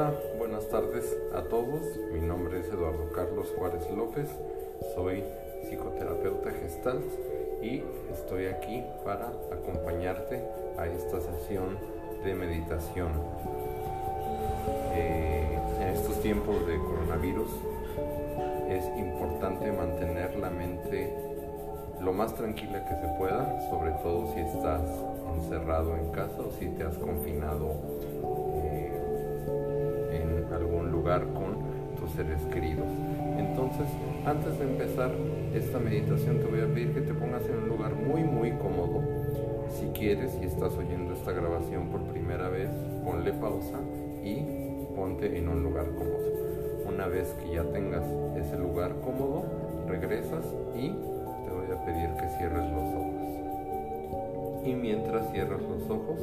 Hola, buenas tardes a todos. Mi nombre es Eduardo Carlos Juárez López. Soy psicoterapeuta gestal y estoy aquí para acompañarte a esta sesión de meditación. Eh, en estos tiempos de coronavirus es importante mantener la mente lo más tranquila que se pueda, sobre todo si estás encerrado en casa o si te has confinado con tus seres queridos. Entonces, antes de empezar esta meditación te voy a pedir que te pongas en un lugar muy muy cómodo. Si quieres y estás oyendo esta grabación por primera vez, ponle pausa y ponte en un lugar cómodo. Una vez que ya tengas ese lugar cómodo, regresas y te voy a pedir que cierres los ojos. Y mientras cierras los ojos,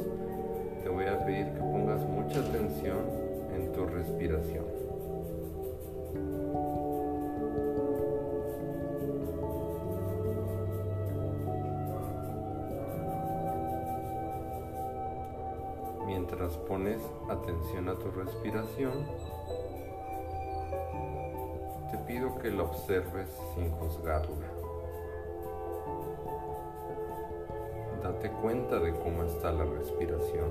te voy a pedir que pongas mucha atención en tu respiración. Pones atención a tu respiración, te pido que la observes sin juzgarla. Date cuenta de cómo está la respiración,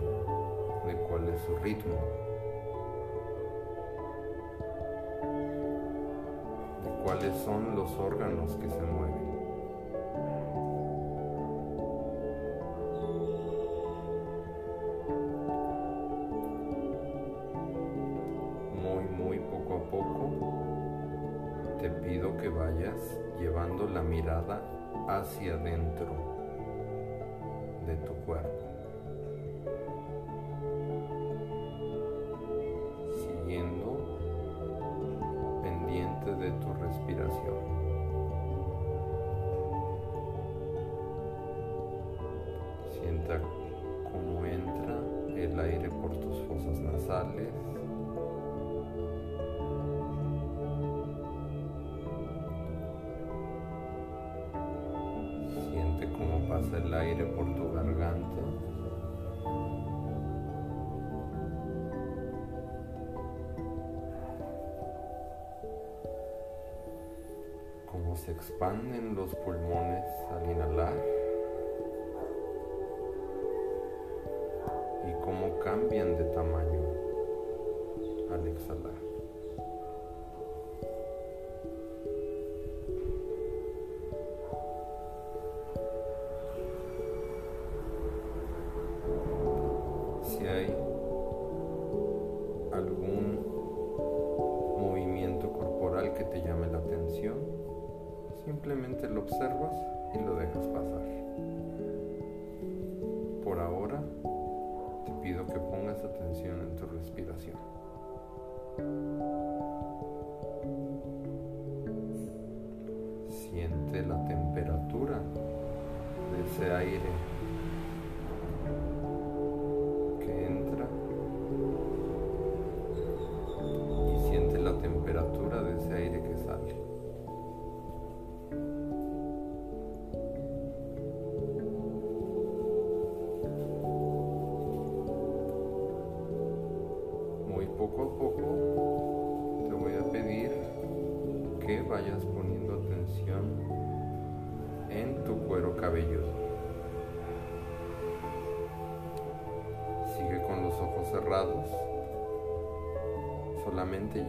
de cuál es su ritmo, de cuáles son los órganos que se mueven. Cuerpo. Siguiendo pendiente de tu respiración. Sienta cómo entra el aire por tus fosas nasales. Se expanden los pulmones al inhalar. Y cómo cambian de tamaño al exhalar.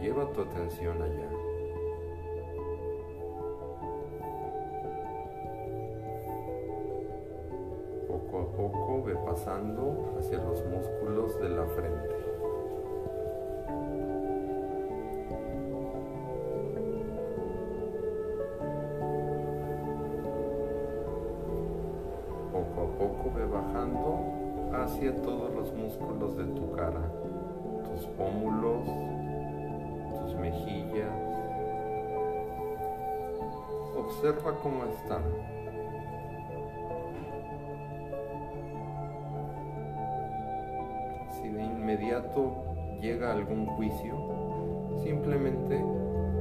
Lleva tu atención allá. Poco a poco ve pasando hacia los músculos de la frente. Poco a poco ve bajando hacia todos los músculos de tu cara, tus pómulos, Observa cómo están. Si de inmediato llega algún juicio, simplemente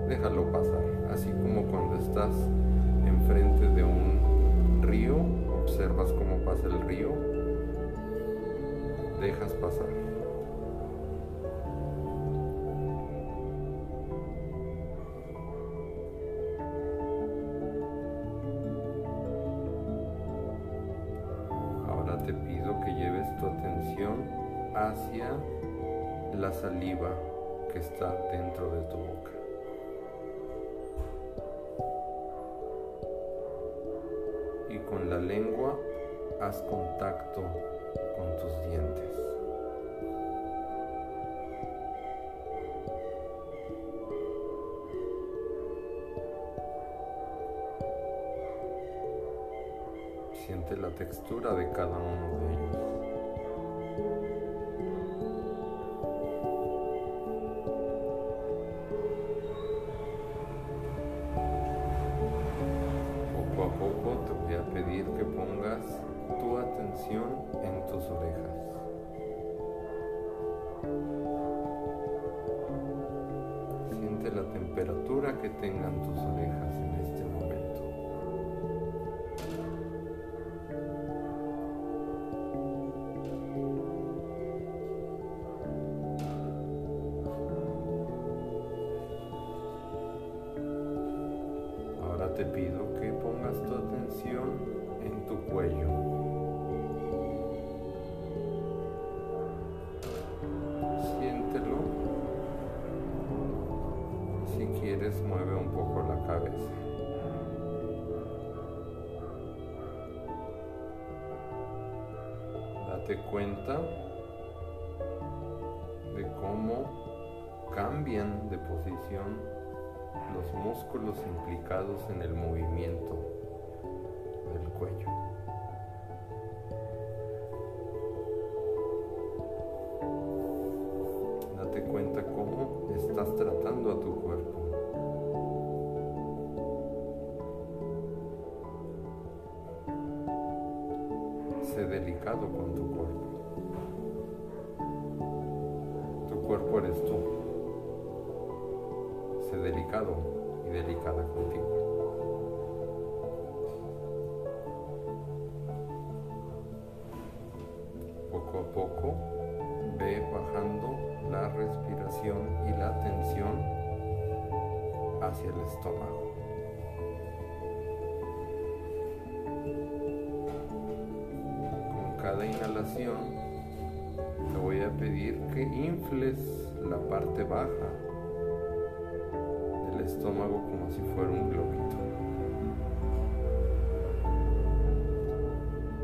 déjalo pasar, así como cuando estás enfrente de un río, observas cómo pasa el río, dejas pasar. Está dentro de tu boca. Y con la lengua haz contacto con tus dientes. Siente la textura de cada uno de ellos. Te pido que pongas tu atención en tu cuello. Siéntelo. Si quieres, mueve un poco la cabeza. Date cuenta de cómo cambian de posición los músculos implicados en el movimiento del cuello. Date cuenta cómo estás tratando a tu cuerpo. Sé delicado con tu cuerpo. Tu cuerpo eres tú. Delicado y delicada contigo. Poco a poco ve bajando la respiración y la tensión hacia el estómago. Con cada inhalación te voy a pedir que infles la parte baja estómago como si fuera un globito.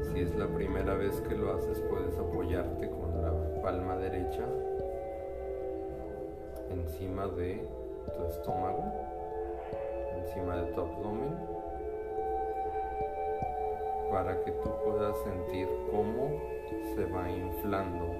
Si es la primera vez que lo haces, puedes apoyarte con la palma derecha encima de tu estómago, encima de tu abdomen, para que tú puedas sentir cómo se va inflando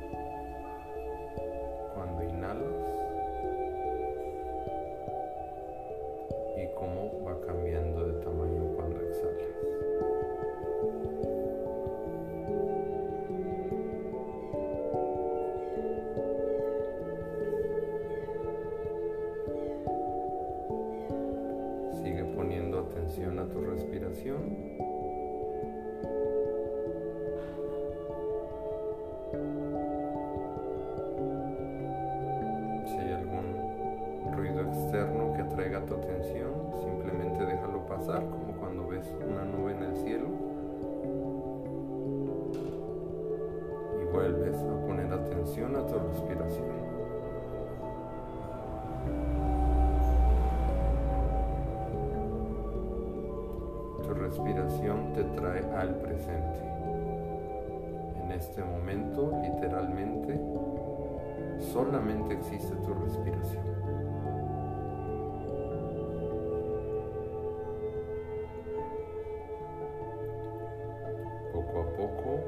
Tu respiración te trae al presente. En este momento, literalmente, solamente existe tu respiración. Poco a poco,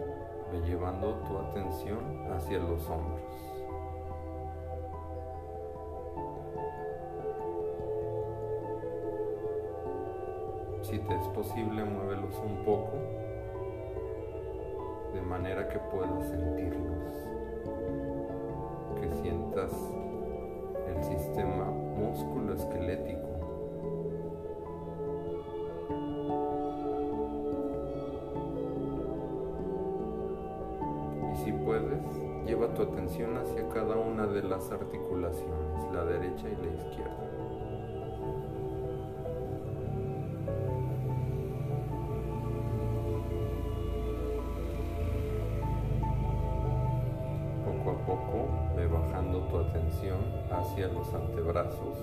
ve llevando tu atención hacia los hombros. Si te es posible, muévelos un poco de manera que puedas sentirlos, que sientas el sistema músculo esquelético. Y si puedes, lleva tu atención hacia cada una de las articulaciones, la derecha y la izquierda. Hacia los antebrazos.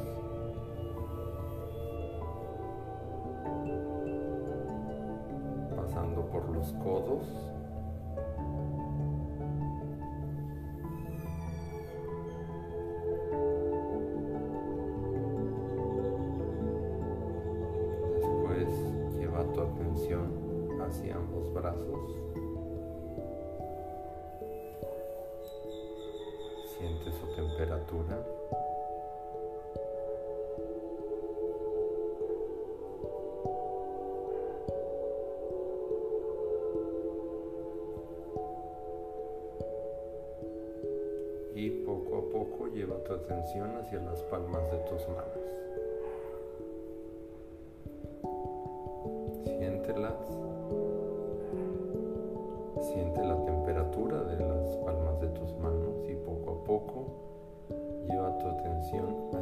Pasando por los codos. Después lleva tu atención hacia ambos brazos. Temperatura. Y poco a poco lleva tu atención hacia las palmas de tus manos. Lleva tu atención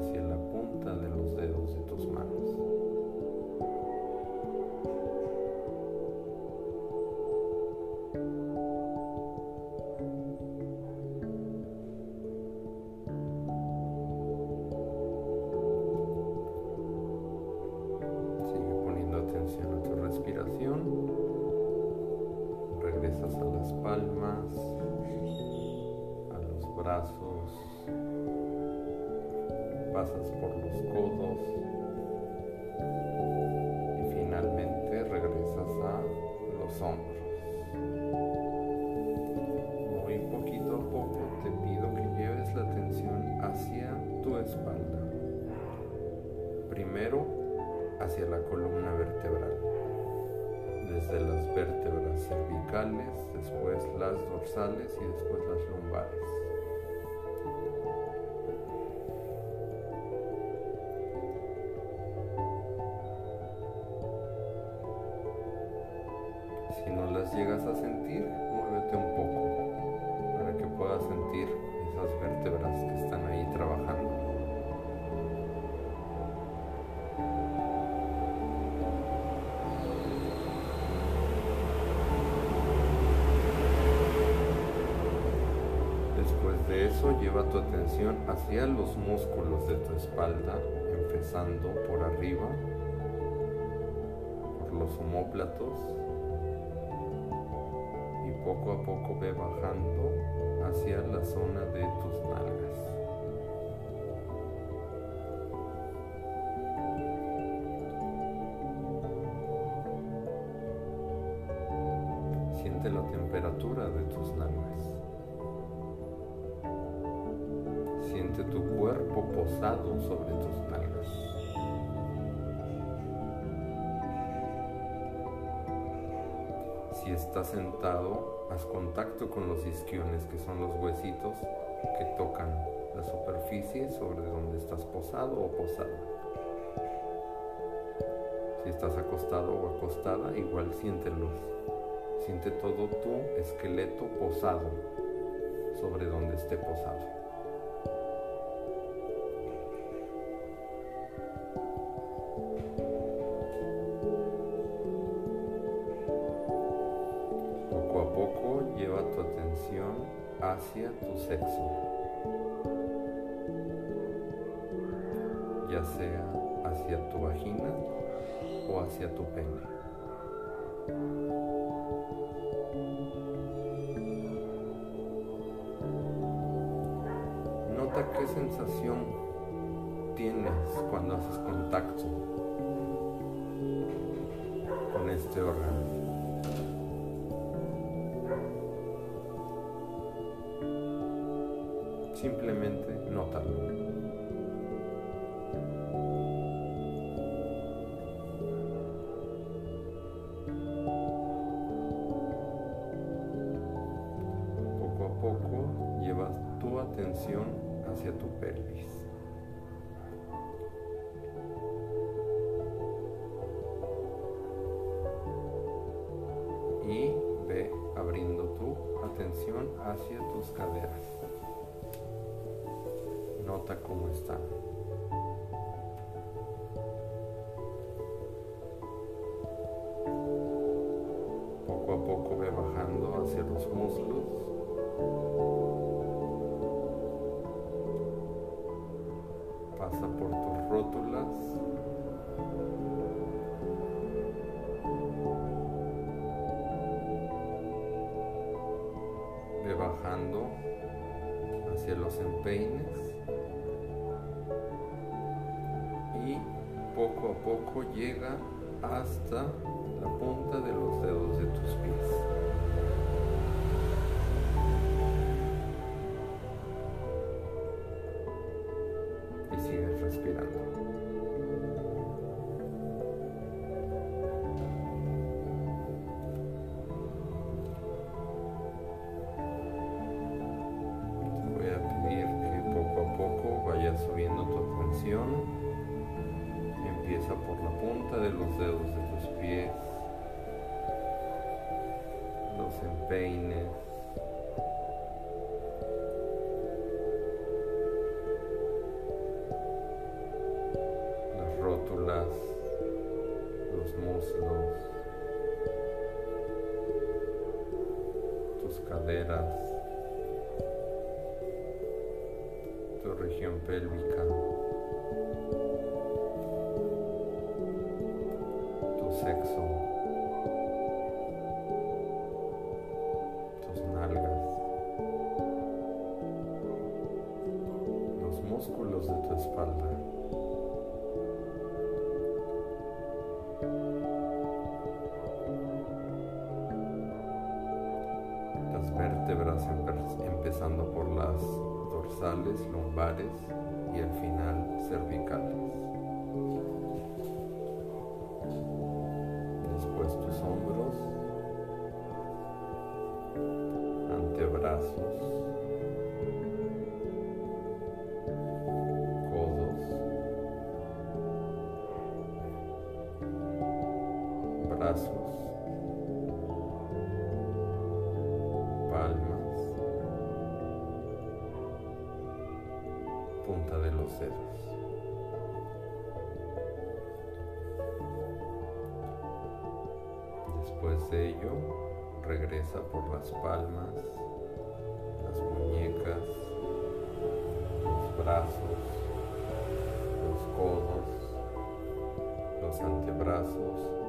Primero hacia la columna vertebral, desde las vértebras cervicales, después las dorsales y después las lumbares. De eso, lleva tu atención hacia los músculos de tu espalda, empezando por arriba, por los omóplatos, y poco a poco ve bajando hacia la zona de tus nalgas. Siente la temperatura de tus nalgas. Sobre tus nalgas. Si estás sentado, haz contacto con los isquiones, que son los huesitos que tocan la superficie sobre donde estás posado o posada. Si estás acostado o acostada, igual siéntelos. Siente todo tu esqueleto posado sobre donde esté posado. O hacia tu pene. Nota qué sensación tienes cuando haces contacto con este órgano. Simplemente nótalo. Pelvis. Y ve abriendo tu atención hacia tus caderas. Nota cómo están. Poco a poco ve bajando hacia los muslos. Pasa por tus rótulas. Ve bajando hacia los empeines. Y poco a poco llega hasta la punta de los dedos de tus pies. Tu belle, oui. Empezando por las dorsales, lumbares y al final cervicales. Después tus hombros, antebrazos, Después de ello, regresa por las palmas, las muñecas, los brazos, los codos, los antebrazos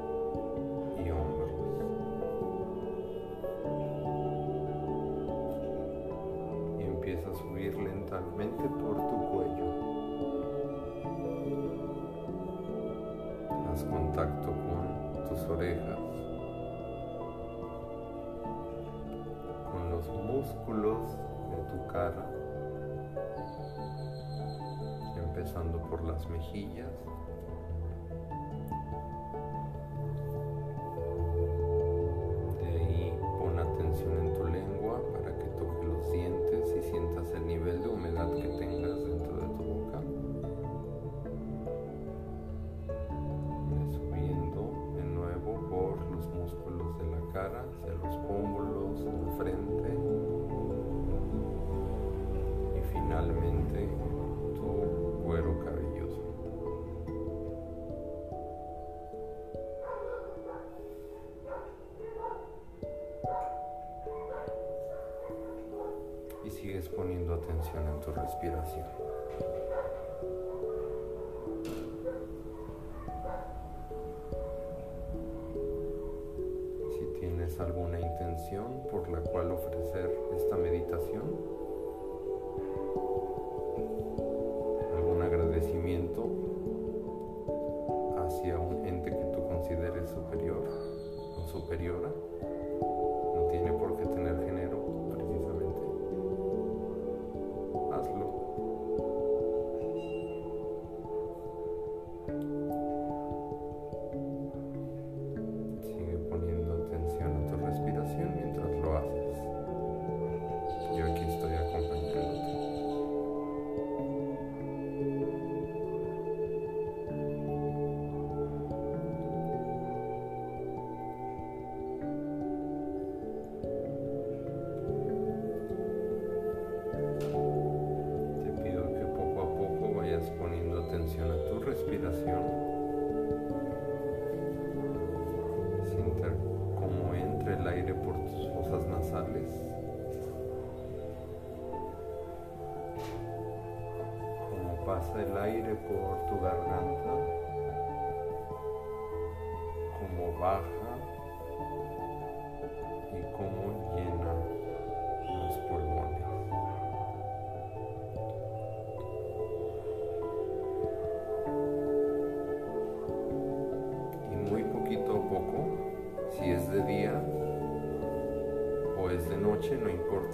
músculos de tu cara, empezando por las mejillas. Atención en tu respiración. Si tienes alguna intención por la cual ofrecer esta meditación,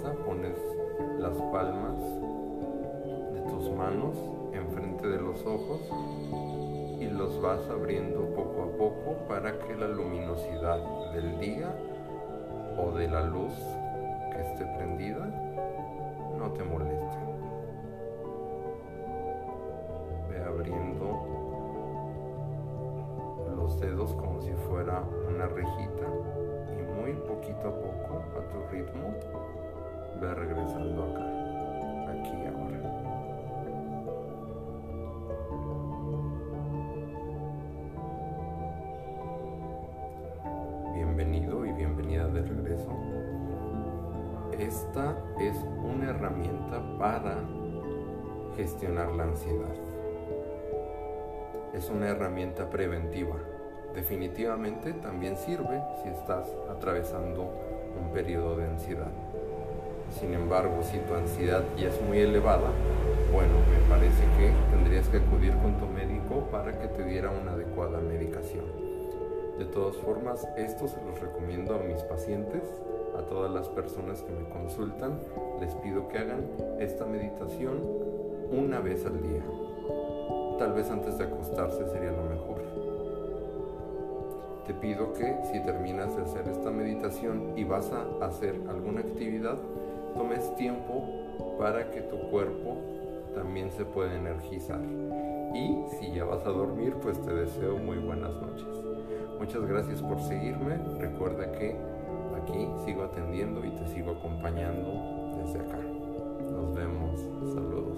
pones las palmas de tus manos enfrente de los ojos y los vas abriendo poco a poco para que la luminosidad del día o de la luz que esté prendida no te moleste. Ve abriendo los dedos como si fuera una rejita y muy poquito a poco a tu ritmo ve regresando acá, aquí ahora. Bienvenido y bienvenida de regreso. Esta es una herramienta para gestionar la ansiedad. Es una herramienta preventiva. Definitivamente también sirve si estás atravesando un periodo de ansiedad. Sin embargo, si tu ansiedad ya es muy elevada, bueno, me parece que tendrías que acudir con tu médico para que te diera una adecuada medicación. De todas formas, esto se los recomiendo a mis pacientes, a todas las personas que me consultan, les pido que hagan esta meditación una vez al día. Tal vez antes de acostarse sería lo mejor. Te pido que si terminas de hacer esta meditación y vas a hacer alguna actividad, tomes tiempo para que tu cuerpo también se pueda energizar. Y si ya vas a dormir, pues te deseo muy buenas noches. Muchas gracias por seguirme. Recuerda que aquí sigo atendiendo y te sigo acompañando desde acá. Nos vemos. Saludos.